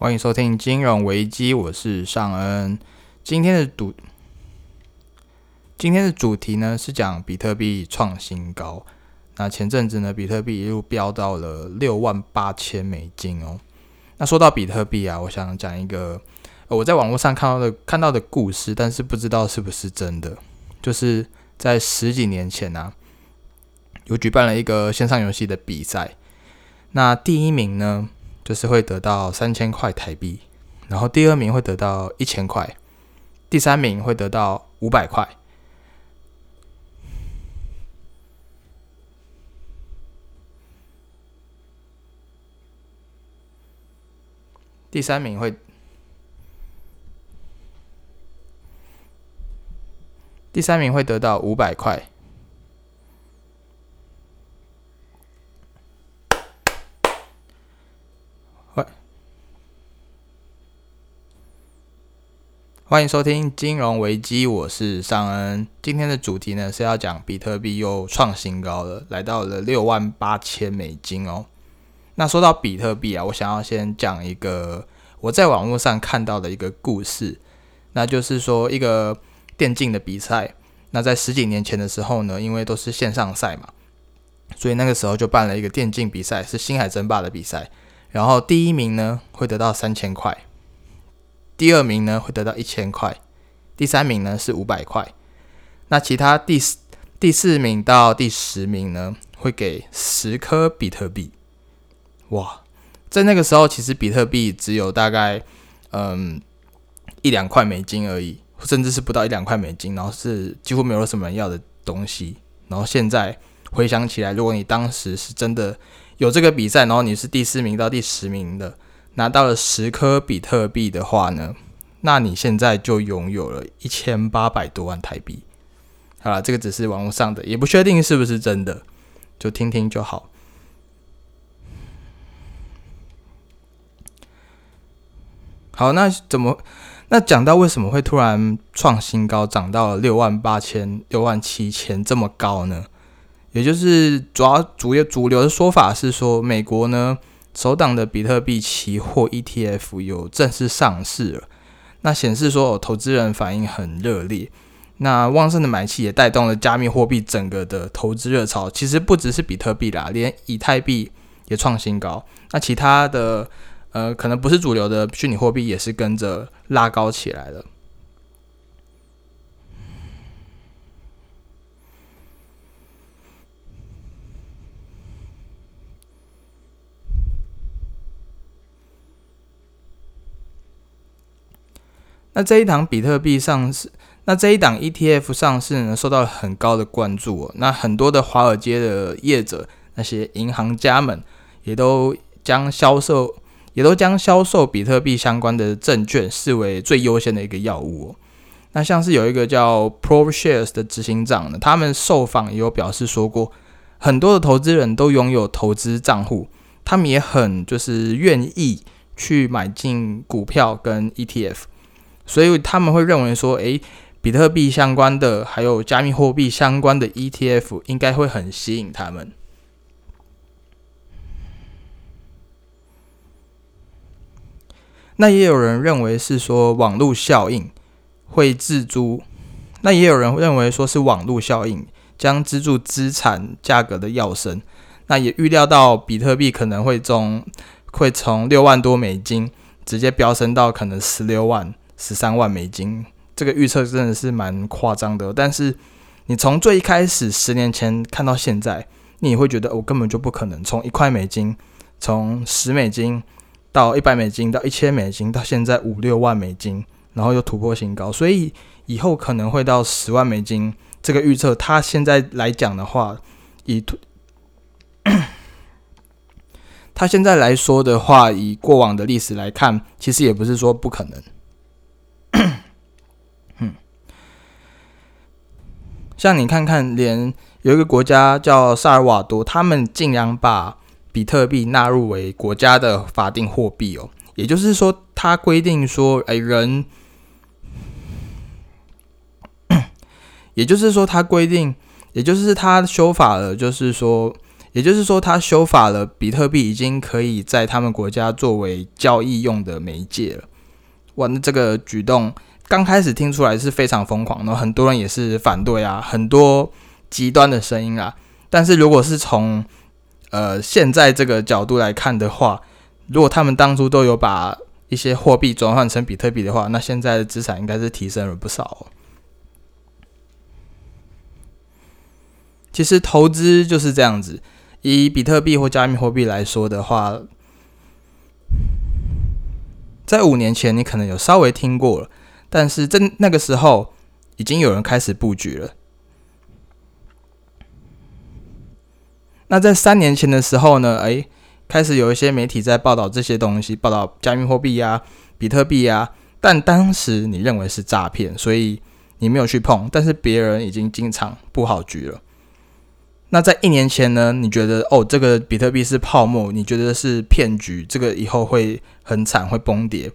欢迎收听金融危机，我是尚恩。今天的主今天的主题呢是讲比特币创新高。那前阵子呢，比特币一路飙到了六万八千美金哦。那说到比特币啊，我想讲一个我在网络上看到的看到的故事，但是不知道是不是真的。就是在十几年前呢，有举办了一个线上游戏的比赛，那第一名呢？就是会得到三千块台币，然后第二名会得到一千块，第三名会得到五百块，第三名会，第三名会得到五百块。欢迎收听金融危机，我是尚恩。今天的主题呢是要讲比特币又创新高了，来到了六万八千美金哦。那说到比特币啊，我想要先讲一个我在网络上看到的一个故事，那就是说一个电竞的比赛。那在十几年前的时候呢，因为都是线上赛嘛，所以那个时候就办了一个电竞比赛，是星海争霸的比赛。然后第一名呢会得到三千块。第二名呢会得到一千块，第三名呢是五百块，那其他第四第四名到第十名呢会给十颗比特币。哇，在那个时候其实比特币只有大概嗯一两块美金而已，甚至是不到一两块美金，然后是几乎没有什么人要的东西。然后现在回想起来，如果你当时是真的有这个比赛，然后你是第四名到第十名的。拿到了十颗比特币的话呢，那你现在就拥有了一千八百多万台币。好了，这个只是网络上的，也不确定是不是真的，就听听就好。好，那怎么？那讲到为什么会突然创新高，涨到了六万八千、六万七千这么高呢？也就是主要主要主流的说法是说，美国呢。首档的比特币期货 ETF 有正式上市了，那显示说投资人反应很热烈，那旺盛的买气也带动了加密货币整个的投资热潮。其实不只是比特币啦，连以太币也创新高，那其他的呃可能不是主流的虚拟货币也是跟着拉高起来了。那这一档比特币上市，那这一档 ETF 上市呢，受到了很高的关注哦。那很多的华尔街的业者，那些银行家们，也都将销售，也都将销售比特币相关的证券视为最优先的一个药物哦。那像是有一个叫 ProShares 的执行长呢，他们受访也有表示说过，很多的投资人都拥有投资账户，他们也很就是愿意去买进股票跟 ETF。所以他们会认为说，诶，比特币相关的，还有加密货币相关的 ETF 应该会很吸引他们。那也有人认为是说网络效应会自租，那也有人认为说是网络效应将资助资产价格的跃升。那也预料到比特币可能会从会从六万多美金直接飙升到可能十六万。十三万美金，这个预测真的是蛮夸张的。但是你从最一开始十年前看到现在，你会觉得我根本就不可能从一块美金，从十美金到一百美金到一千美金，到现在五六万美金，然后又突破新高，所以以后可能会到十万美金。这个预测，它现在来讲的话，以他 现在来说的话，以过往的历史来看，其实也不是说不可能。像你看看，连有一个国家叫萨尔瓦多，他们竟然把比特币纳入为国家的法定货币哦。也就是说，它规定说，哎，人，也就是说，它规定，也就是它修法了，就是说，也就是说，他修法了，比特币已经可以在他们国家作为交易用的媒介了。哇，那这个举动刚开始听出来是非常疯狂，然后很多人也是反对啊，很多极端的声音啊。但是如果是从呃现在这个角度来看的话，如果他们当初都有把一些货币转换成比特币的话，那现在的资产应该是提升了不少。其实投资就是这样子，以比特币或加密货币来说的话，在五年前你可能有稍微听过了，但是在那个时候已经有人开始布局了。那在三年前的时候呢？诶，开始有一些媒体在报道这些东西，报道加密货币呀、比特币呀，但当时你认为是诈骗，所以你没有去碰。但是别人已经经常布好局了。那在一年前呢？你觉得哦，这个比特币是泡沫，你觉得是骗局，这个以后会很惨，会崩跌。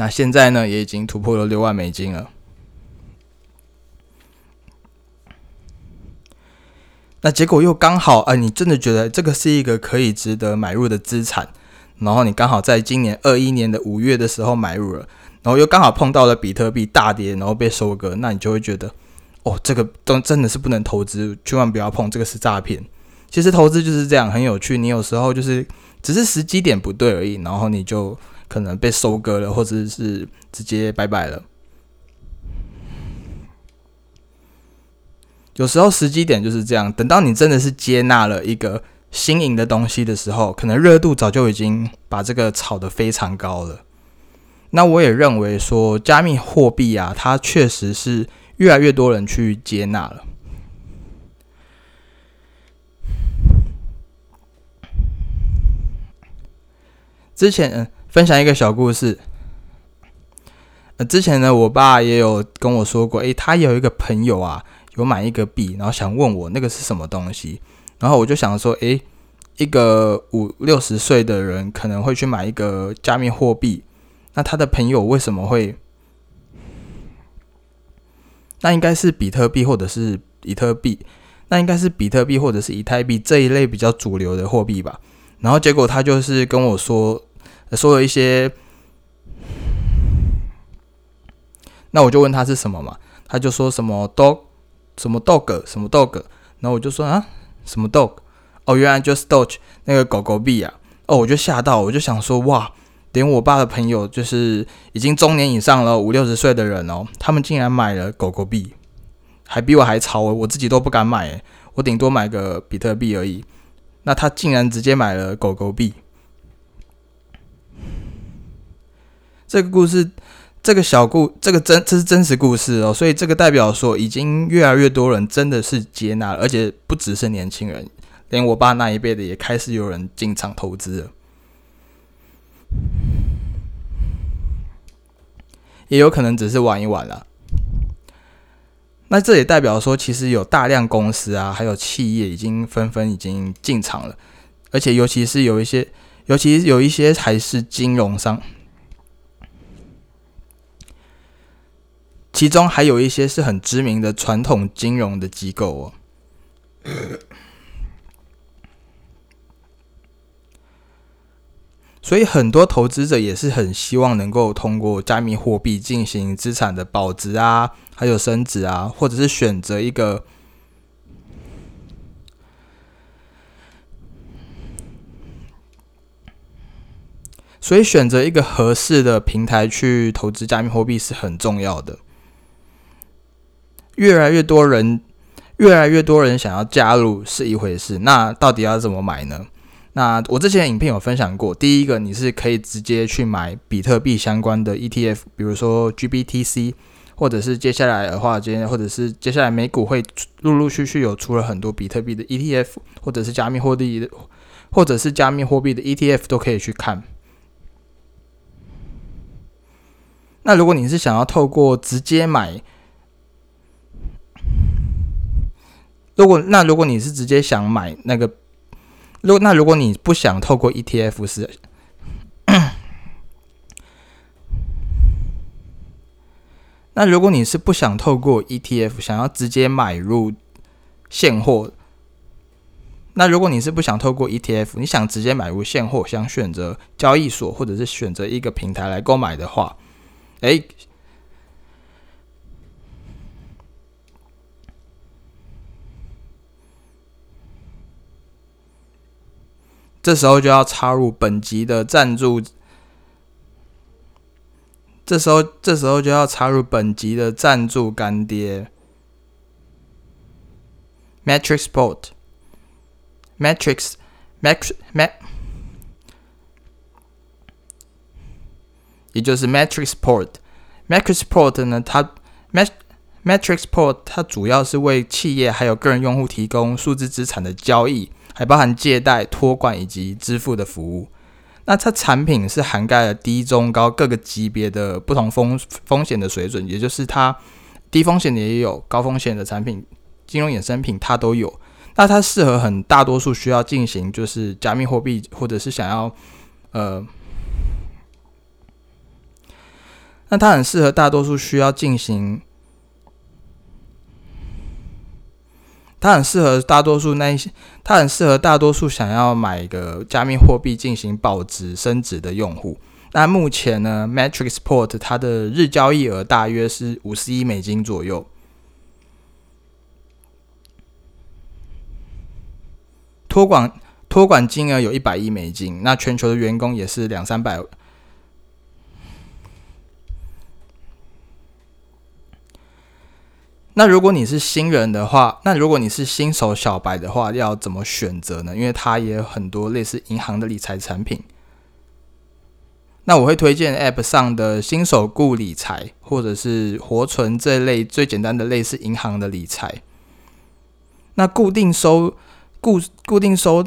那现在呢，也已经突破了六万美金了。那结果又刚好，哎，你真的觉得这个是一个可以值得买入的资产，然后你刚好在今年二一年的五月的时候买入了，然后又刚好碰到了比特币大跌，然后被收割，那你就会觉得，哦，这个都真的是不能投资，千万不要碰，这个是诈骗。其实投资就是这样，很有趣，你有时候就是只是时机点不对而已，然后你就可能被收割了，或者是直接拜拜了。有时候时机点就是这样，等到你真的是接纳了一个新颖的东西的时候，可能热度早就已经把这个炒得非常高了。那我也认为说，加密货币啊，它确实是越来越多人去接纳了。之前嗯分享一个小故事，呃，之前呢，我爸也有跟我说过，诶，他有一个朋友啊。有买一个币，然后想问我那个是什么东西，然后我就想说，诶，一个五六十岁的人可能会去买一个加密货币，那他的朋友为什么会？那应该是比特币或者是比特币，那应该是比特币或者是以太币这一类比较主流的货币吧。然后结果他就是跟我说，说了一些，那我就问他是什么嘛，他就说什么 dog，。什么 dog 什么 dog，然后我就说啊，什么 dog？哦，原来就是 dog 那个狗狗币啊！哦，我就吓到，我就想说哇，连我爸的朋友就是已经中年以上了五六十岁的人哦，他们竟然买了狗狗币，还比我还潮，我自己都不敢买，我顶多买个比特币而已。那他竟然直接买了狗狗币，这个故事。这个小故，这个真这是真实故事哦，所以这个代表说，已经越来越多人真的是接纳了，而且不只是年轻人，连我爸那一辈的也开始有人进场投资了，也有可能只是玩一玩了。那这也代表说，其实有大量公司啊，还有企业已经纷纷已经进场了，而且尤其是有一些，尤其有一些还是金融商。其中还有一些是很知名的传统金融的机构哦，所以很多投资者也是很希望能够通过加密货币进行资产的保值啊，还有升值啊，或者是选择一个，所以选择一个合适的平台去投资加密货币是很重要的。越来越多人，越来越多人想要加入是一回事，那到底要怎么买呢？那我之前影片有分享过，第一个你是可以直接去买比特币相关的 ETF，比如说 GBTC，或者是接下来的话，今天或者是接下来美股会陆陆续续有出了很多比特币的 ETF，或者是加密货币的，或者是加密货币的 ETF 都可以去看。那如果你是想要透过直接买，如果那如果你是直接想买那个，如果那如果你不想透过 ETF 是，那如果你是不想透过 ETF 想要直接买入现货，那如果你是不想透过 ETF，你想直接买入现货，想选择交易所或者是选择一个平台来购买的话，诶，这时候就要插入本集的赞助。这时候，这时候就要插入本集的赞助干爹，Matrixport，Matrix，Mat，Mat，也就是 Matrixport，Matrixport 呢，它 Mat，Matrixport 它主要是为企业还有个人用户提供数字资产的交易，还包含借贷、托管以及支付的服务。那它产品是涵盖了低、中、高各个级别的不同风风险的水准，也就是它低风险的也有，高风险的产品、金融衍生品它都有。那它适合很大多数需要进行就是加密货币，或者是想要呃，那它很适合大多数需要进行。它很适合大多数那一些，它很适合大多数想要买一个加密货币进行保值升值的用户。那目前呢，Matrixport 它的日交易额大约是五十亿美金左右，托管托管金额有一百亿美金。那全球的员工也是两三百。那如果你是新人的话，那如果你是新手小白的话，要怎么选择呢？因为它也有很多类似银行的理财产品。那我会推荐 App 上的新手顾理财，或者是活存这类最简单的类似银行的理财。那固定收固固定收。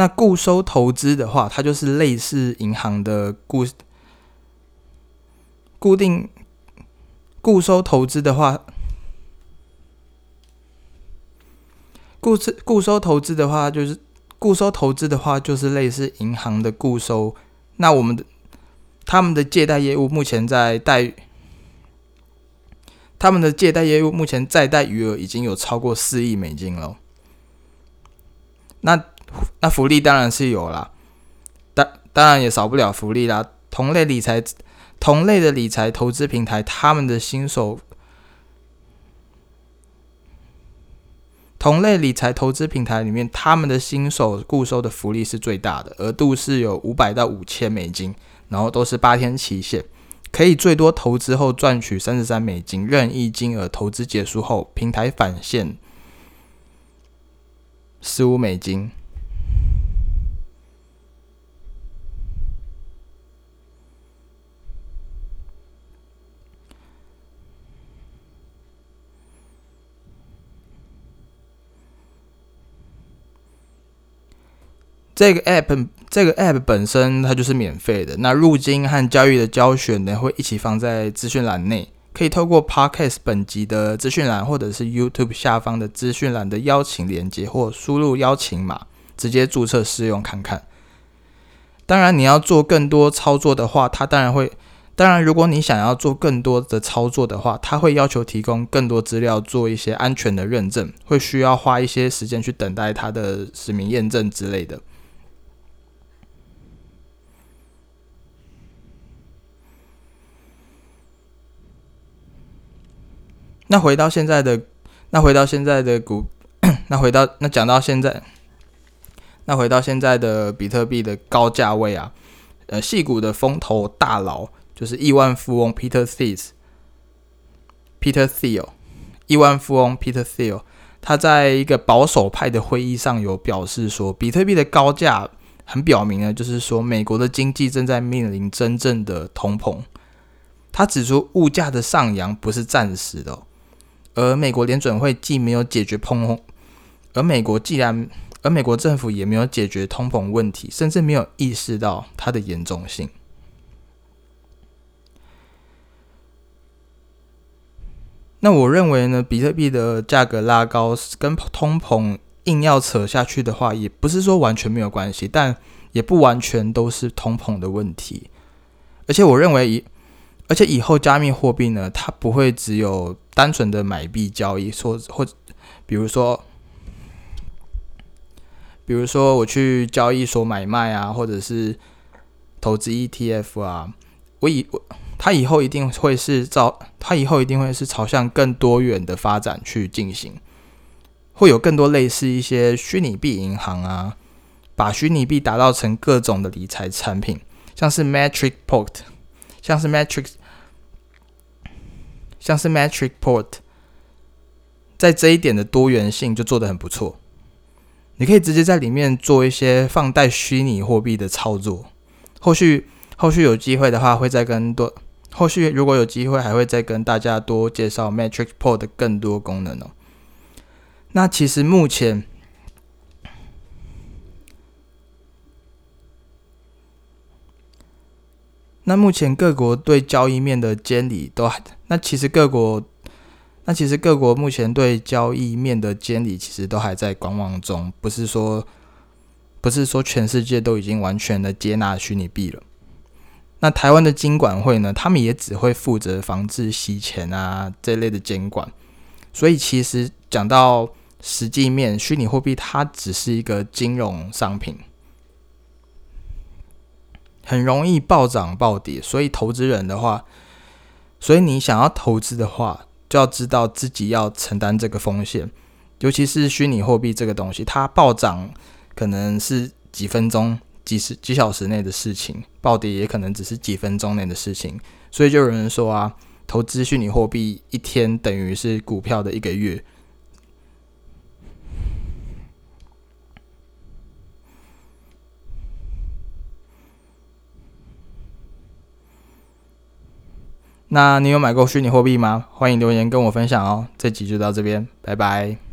那固收投资的话，它就是类似银行的固固定固收投资的话，固收固收投资的话，就是固收投资的话，就是类似银行的固收。那我们的他们的借贷业务目前在贷，他们的借贷业务目前在贷余额已经有超过四亿美金了。那那福利当然是有啦，当当然也少不了福利啦。同类理财、同类的理财投资平台，他们的新手同类理财投资平台里面，他们的新手固收的福利是最大的，额度是有五百到五千美金，然后都是八天期限，可以最多投资后赚取三十三美金，任意金额投资结束后，平台返现十五美金。这个 app 这个 app 本身它就是免费的，那入金和交易的教学呢会一起放在资讯栏内，可以透过 podcast 本集的资讯栏，或者是 YouTube 下方的资讯栏的邀请链接，或输入邀请码直接注册试用看看。当然，你要做更多操作的话，它当然会。当然，如果你想要做更多的操作的话，它会要求提供更多资料，做一些安全的认证，会需要花一些时间去等待它的实名验证之类的。那回到现在的，那回到现在的股，那回到那讲到现在，那回到现在的比特币的高价位啊，呃，细股的风投大佬就是亿万富翁 Peter Thiel，Peter Thiel，亿万富翁 Peter Thiel，他在一个保守派的会议上有表示说，比特币的高价很表明呢，就是说美国的经济正在面临真正的通膨。他指出，物价的上扬不是暂时的。而美国联准会既没有解决通膨，而美国既然，而美国政府也没有解决通膨问题，甚至没有意识到它的严重性。那我认为呢，比特币的价格拉高跟通膨硬要扯下去的话，也不是说完全没有关系，但也不完全都是通膨的问题。而且我认为以，而且以后加密货币呢，它不会只有单纯的买币交易，说或者比如说，比如说我去交易所买卖啊，或者是投资 ETF 啊，我以我它以后一定会是照，它以后一定会是朝向更多元的发展去进行。会有更多类似一些虚拟币银行啊，把虚拟币打造成各种的理财产品，像是 Matrix Port，像是 Matrix，像是 Matrix Port，在这一点的多元性就做得很不错。你可以直接在里面做一些放贷虚拟货币的操作。后续后续有机会的话，会再跟多后续如果有机会，还会再跟大家多介绍 Matrix Port 的更多功能哦。那其实目前，那目前各国对交易面的监理都还，那其实各国，那其实各国目前对交易面的监理其实都还在观望中，不是说，不是说全世界都已经完全的接纳虚拟币了。那台湾的金管会呢，他们也只会负责防治洗钱啊这类的监管，所以其实讲到。实际面，虚拟货币它只是一个金融商品，很容易暴涨暴跌。所以投资人的话，所以你想要投资的话，就要知道自己要承担这个风险。尤其是虚拟货币这个东西，它暴涨可能是几分钟、几十几小时内的事情，暴跌也可能只是几分钟内的事情。所以就有人说啊，投资虚拟货币一天等于是股票的一个月。那你有买过虚拟货币吗？欢迎留言跟我分享哦。这集就到这边，拜拜。